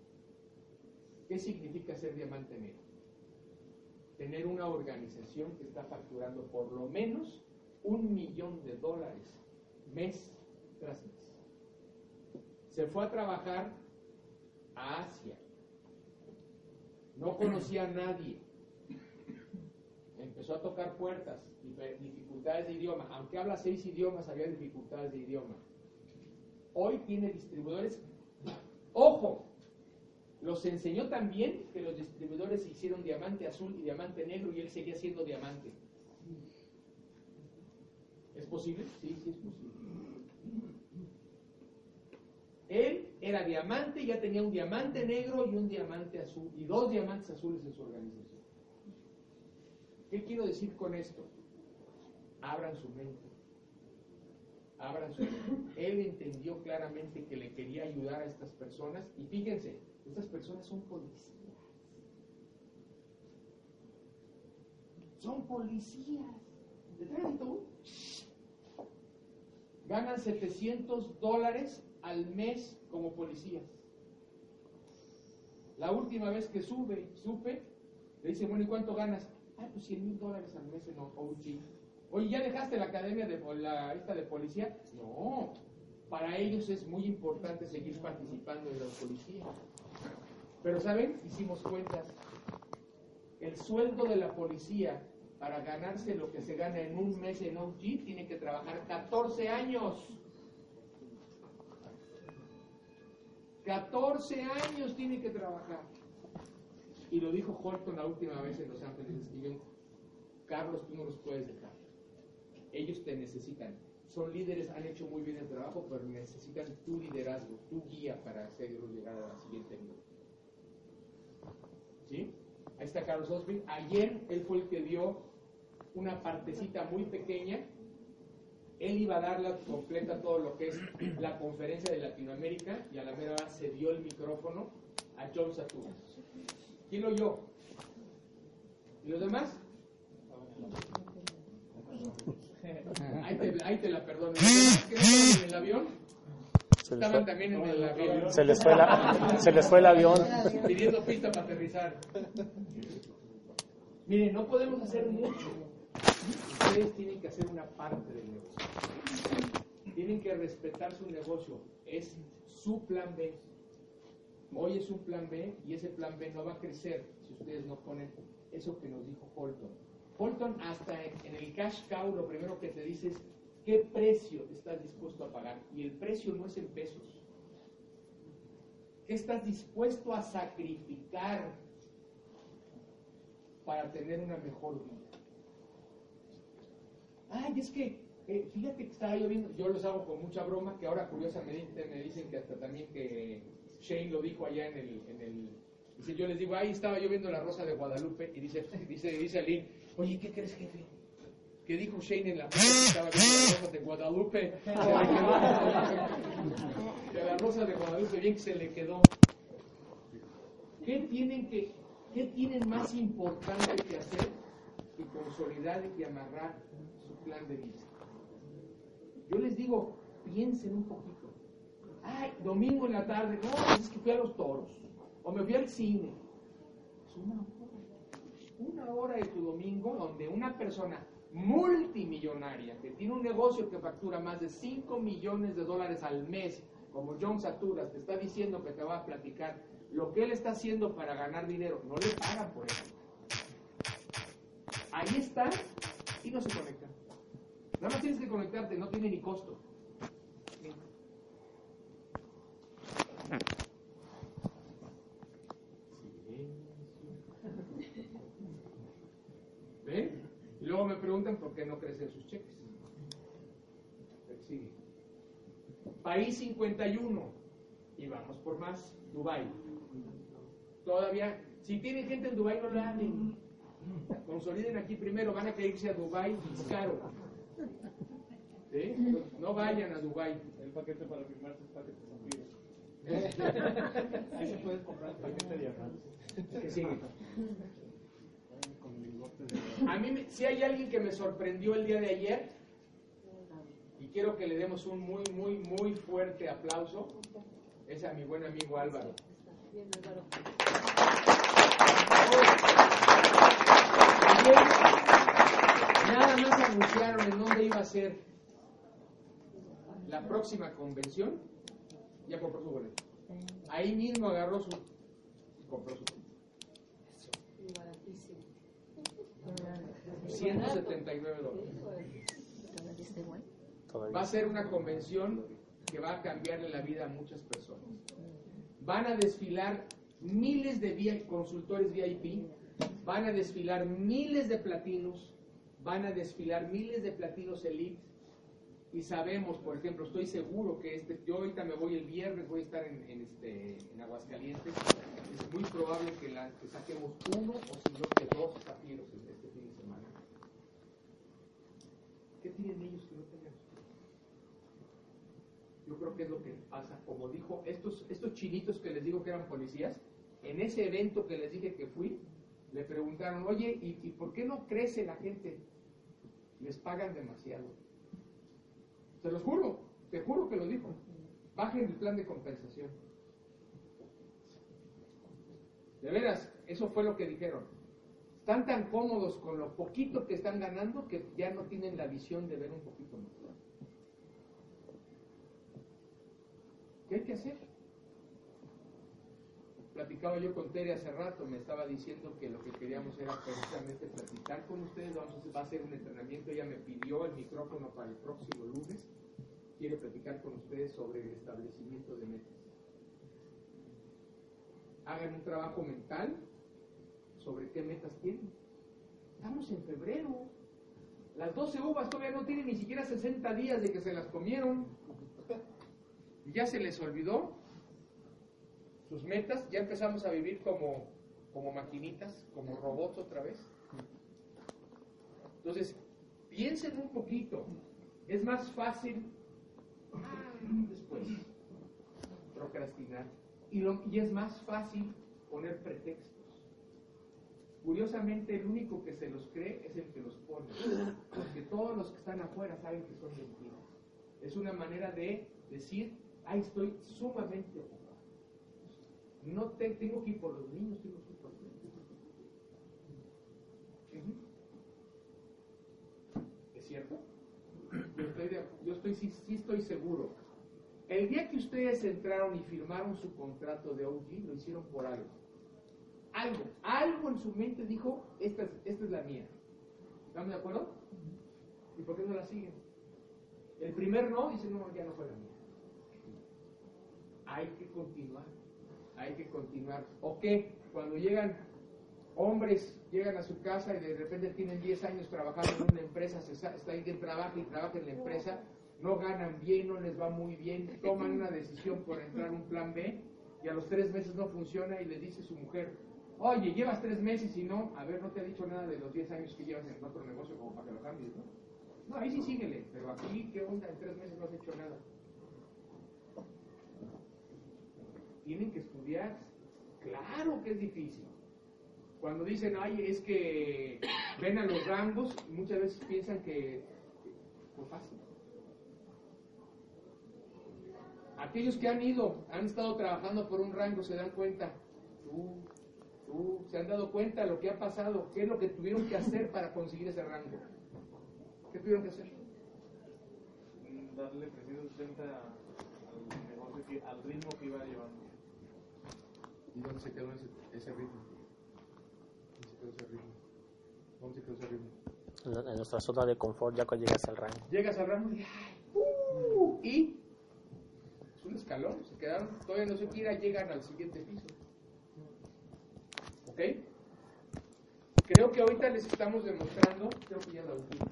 ¿Qué significa ser diamante negro? Tener una organización que está facturando por lo menos un millón de dólares mes tras mes. Se fue a trabajar a Asia. No conocía a nadie. Empezó a tocar puertas dificultades de idioma. Aunque habla seis idiomas, había dificultades de idioma. Hoy tiene distribuidores. ¡Ojo! Los enseñó también que los distribuidores hicieron diamante azul y diamante negro y él seguía siendo diamante. ¿Es posible? Sí, sí es posible. Él era diamante ya tenía un diamante negro y un diamante azul y dos diamantes azules en su organización. ¿Qué quiero decir con esto? abran su mente. Abran su mente. Él entendió claramente que le quería ayudar a estas personas y fíjense, estas personas son policías. Son policías de tránsito. Ganan 700 dólares al mes como policías. La última vez que sube, supe, le dice, bueno, ¿y cuánto ganas? Ah, pues 100 mil dólares al mes en OG. Oye, ¿ya dejaste la academia de la esta de policía? No, para ellos es muy importante seguir participando en la policía. Pero ¿saben? Hicimos cuentas. El sueldo de la policía para ganarse lo que se gana en un mes en OG tiene que trabajar 14 años. 14 años tiene que trabajar. Y lo dijo Horton la última vez en Los Ángeles. Carlos, tú no los puedes dejar ellos te necesitan. Son líderes, han hecho muy bien el trabajo, pero necesitan tu liderazgo, tu guía para hacerlos llegar a la siguiente nivel. ¿Sí? Ahí está Carlos Osby. Ayer él fue el que dio una partecita muy pequeña. Él iba a darla completa todo lo que es la conferencia de Latinoamérica y a la mera hora se dio el micrófono a John Saturn. ¿Quién oyó? ¿Y los demás? Ahí te, ahí te la perdono. ¿Qué estaban en el avión? Estaban también en el avión. Se les fue, la, se les fue el avión. Pidiendo pista para aterrizar. Miren, no podemos hacer mucho. Ustedes tienen que hacer una parte del negocio. Tienen que respetar su negocio. Es su plan B. Hoy es un plan B y ese plan B no va a crecer si ustedes no ponen eso que nos dijo Holton Holton hasta en el cash cow lo primero que te dice es qué precio estás dispuesto a pagar. Y el precio no es en pesos. ¿Qué estás dispuesto a sacrificar para tener una mejor vida? Ay, es que, eh, fíjate que estaba yo viendo, yo los hago con mucha broma, que ahora curiosamente me dicen que hasta también que Shane lo dijo allá en el, en el dice, yo les digo, ahí estaba yo viendo la Rosa de Guadalupe, y dice, dice, dice Aline, Oye, ¿qué crees, jefe? ¿Qué dijo Shane en la que estaba viendo la rosa de Guadalupe? De la rosa de Guadalupe, bien que se le quedó. ¿Qué tienen, que, qué tienen más importante que hacer que consolidar y amarrar su plan de vida? Yo les digo, piensen un poquito. Ay, domingo en la tarde, no, pues es que fui a los toros. O me fui al cine. Es una hora. Una hora de tu domingo donde una persona multimillonaria que tiene un negocio que factura más de 5 millones de dólares al mes, como John Saturas, te está diciendo que te va a platicar lo que él está haciendo para ganar dinero, no le pagan por eso. Ahí está y no se conecta. Nada más tienes que conectarte, no tiene ni costo. ¿Ven? Y luego me preguntan por qué no crecen sus cheques. Sigue. País 51. Y vamos por más. Dubai. Todavía, si tienen gente en Dubai, no la hablen. Consoliden aquí primero, van a irse a Dubai, es caro. ¿Sí? No vayan a Dubai. El paquete para firmar sus paquetes amplios. Ahí se puede comprar el paquete diamante. ¿Qué sigue? A mí, si hay alguien que me sorprendió el día de ayer, y quiero que le demos un muy, muy, muy fuerte aplauso, es a mi buen amigo Álvaro. Nada más anunciaron en dónde iba a ser la próxima convención, ya compró su boleto. Ahí mismo agarró su compró su 179 dólares. Va a ser una convención que va a cambiarle la vida a muchas personas. Van a desfilar miles de consultores VIP, van a desfilar miles de platinos, van a desfilar miles de platinos elite. Y sabemos, por ejemplo, estoy seguro que este, yo ahorita me voy el viernes, voy a estar en, en este, en Aguascalientes. Es muy probable que, la, que saquemos uno o si no que dos zafiros en este fin de semana. ¿Qué tienen ellos que no tenemos? Yo creo que es lo que pasa. Como dijo, estos, estos chinitos que les digo que eran policías, en ese evento que les dije que fui, le preguntaron, oye, ¿y, y por qué no crece la gente? Les pagan demasiado. Se los juro, te juro que lo dijo. Bajen el plan de compensación. De veras, eso fue lo que dijeron. Están tan cómodos con lo poquito que están ganando que ya no tienen la visión de ver un poquito más. ¿Qué hay que hacer? Platicaba yo con Tere hace rato, me estaba diciendo que lo que queríamos era precisamente platicar con ustedes, vamos a hacer, un entrenamiento, ella me pidió el micrófono para el próximo lunes, quiere platicar con ustedes sobre el establecimiento de metas. Hagan un trabajo mental sobre qué metas tienen. Estamos en febrero. Las 12 uvas todavía no tienen ni siquiera 60 días de que se las comieron. Ya se les olvidó sus metas. Ya empezamos a vivir como, como maquinitas, como robots otra vez. Entonces, piensen un poquito. Es más fácil después procrastinar. Y, lo- y es más fácil poner pretextos. Curiosamente, el único que se los cree es el que los pone. Porque todos los que están afuera saben que son mentiras. Es una manera de decir, ay, estoy sumamente ocupado. No te- tengo que ir por los niños, tengo que ir por los niños. ¿Es cierto? Yo estoy, yo estoy sí estoy seguro. El día que ustedes entraron y firmaron su contrato de OG, lo hicieron por algo. Algo, algo en su mente dijo, esta es, esta es la mía. ¿Estamos de acuerdo? ¿Y por qué no la siguen? El primer no dice, no, ya no fue la mía. Hay que continuar, hay que continuar. ¿O qué? Cuando llegan hombres, llegan a su casa y de repente tienen 10 años trabajando en una empresa, se sa- está ahí que trabaja y trabaja en la empresa, no ganan bien, no les va muy bien, toman una decisión por entrar a un plan B y a los tres meses no funciona y le dice su mujer, oye, llevas tres meses y no, a ver, no te ha dicho nada de los 10 años que llevas en otro negocio como para que lo cambies, ¿no? No, ahí sí síguele, pero aquí, ¿qué onda? En tres meses no has hecho nada. Tienen que estudiar. Claro que es difícil. Cuando dicen, ay, es que ven a los rangos, muchas veces piensan que fue fácil. aquellos que han ido, han estado trabajando por un rango, se dan cuenta. Tú, se han dado cuenta de lo que ha pasado, qué es lo que tuvieron que hacer para conseguir ese rango. ¿Qué tuvieron que hacer? Darle 360 al negocio, que- al ritmo que iba llevando. ¿Y dónde se quedó ese, ese ritmo? ¿Dónde se quedó ese ritmo? ¿Dónde se quedó ese ritmo? En, en nuestra zona de confort ya cuando llegas al rango. Llegas al rango y, ¡ay! ¡uh! y es un escalón, se quedaron, todavía no se quiera, llegan al siguiente piso. ¿Ok? Creo que ahorita les estamos demostrando, creo que ya la última,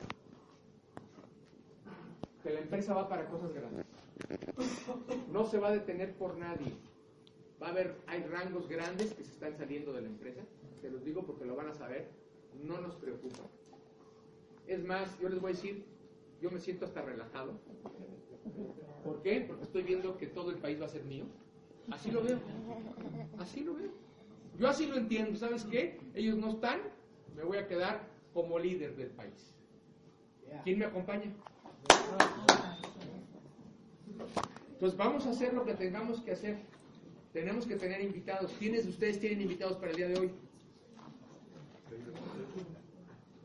que la empresa va para cosas grandes. No se va a detener por nadie. Va a haber, hay rangos grandes que se están saliendo de la empresa, se los digo porque lo van a saber, no nos preocupa. Es más, yo les voy a decir, yo me siento hasta relajado. ¿Por qué? Porque estoy viendo que todo el país va a ser mío. Así lo veo. Así lo veo. Yo así lo entiendo. ¿Sabes qué? Ellos no están, me voy a quedar como líder del país. ¿Quién me acompaña? Pues vamos a hacer lo que tengamos que hacer. Tenemos que tener invitados. ¿Quiénes de ustedes tienen invitados para el día de hoy?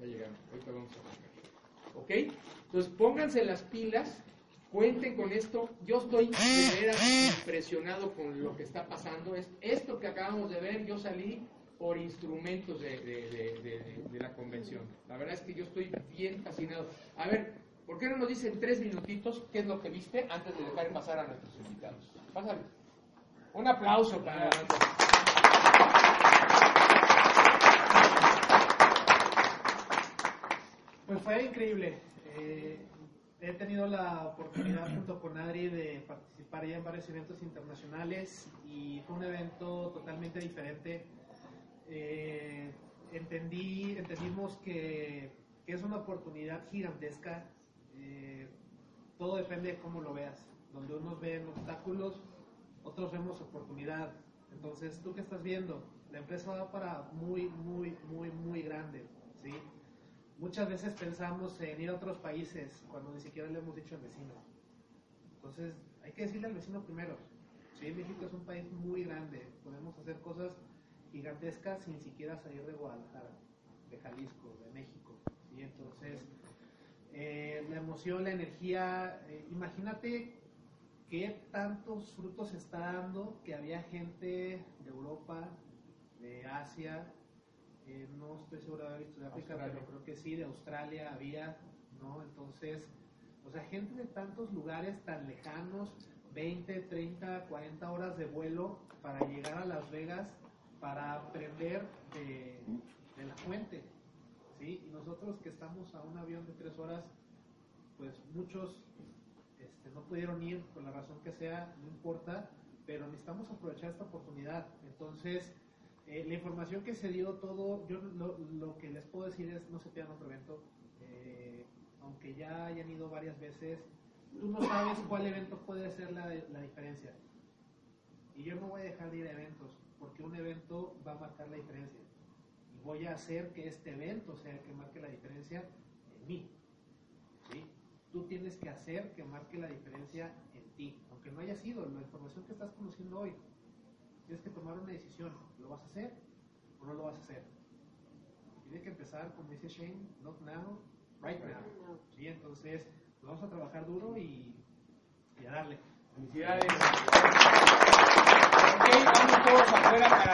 Ya llegaron. Ahorita vamos a arrancar. ¿Ok? Entonces pónganse las pilas, cuenten con esto. Yo estoy impresionado con lo que está pasando. Es esto que acabamos de ver, yo salí por instrumentos de, la convención. La verdad es que yo estoy bien fascinado. A ver, ¿por qué no nos dicen tres minutitos qué es lo que viste antes de dejar pasar a nuestros invitados? Pásale. Un aplauso para Pues fue increíble. Eh, he tenido la oportunidad junto con Adri de participar ya en varios eventos internacionales y fue un evento totalmente diferente. Eh, entendí, entendimos que, es una oportunidad gigantesca. Eh, todo depende de cómo lo veas. Donde unos ven obstáculos, otros vemos oportunidad. Entonces, ¿tú qué estás viendo? La empresa va para muy, muy, muy, muy grande. ¿sí? Muchas veces pensamos en ir a otros países cuando ni siquiera le hemos dicho al vecino. Entonces, hay que decirle al vecino primero. Sí, México es un país muy grande. Podemos hacer cosas gigantescas sin siquiera salir de Guadalajara, de Jalisco, de México. ¿sí? Entonces, eh, la emoción, la energía. eh, imagínate qué tantos frutos está dando que había gente de Europa, de Asia, eh, no estoy seguro de haber visto de África, pero creo que sí, de Australia había, ¿no? Entonces, o sea, gente de tantos lugares tan lejanos, 20, 30, 40 horas de vuelo para llegar a Las Vegas, para aprender de, de la fuente, ¿sí? Y nosotros que estamos a un avión de tres horas, pues muchos este, no pudieron ir por la razón que sea, no importa, pero necesitamos aprovechar esta oportunidad. Entonces, eh, la información que se dio todo, yo lo, lo que les puedo decir es no se pierdan otro evento, eh, aunque ya hayan ido varias veces, tú no sabes cuál evento puede ser la, la diferencia. Y yo no voy a dejar de ir a eventos, porque un evento va a marcar la diferencia. Y voy a hacer que este evento sea el que marque la diferencia en mí. ¿sí? Tú tienes que hacer que marque la diferencia en ti, aunque no haya sido la información que estás conociendo hoy. Tienes que tomar una decisión. ¿Lo vas a hacer o no lo vas a hacer? Tienes que empezar, como dice Shane, not now, right now. ¿sí? Entonces, vamos a trabajar duro y, y a darle. Felicidades. Ok, vamos todos afuera para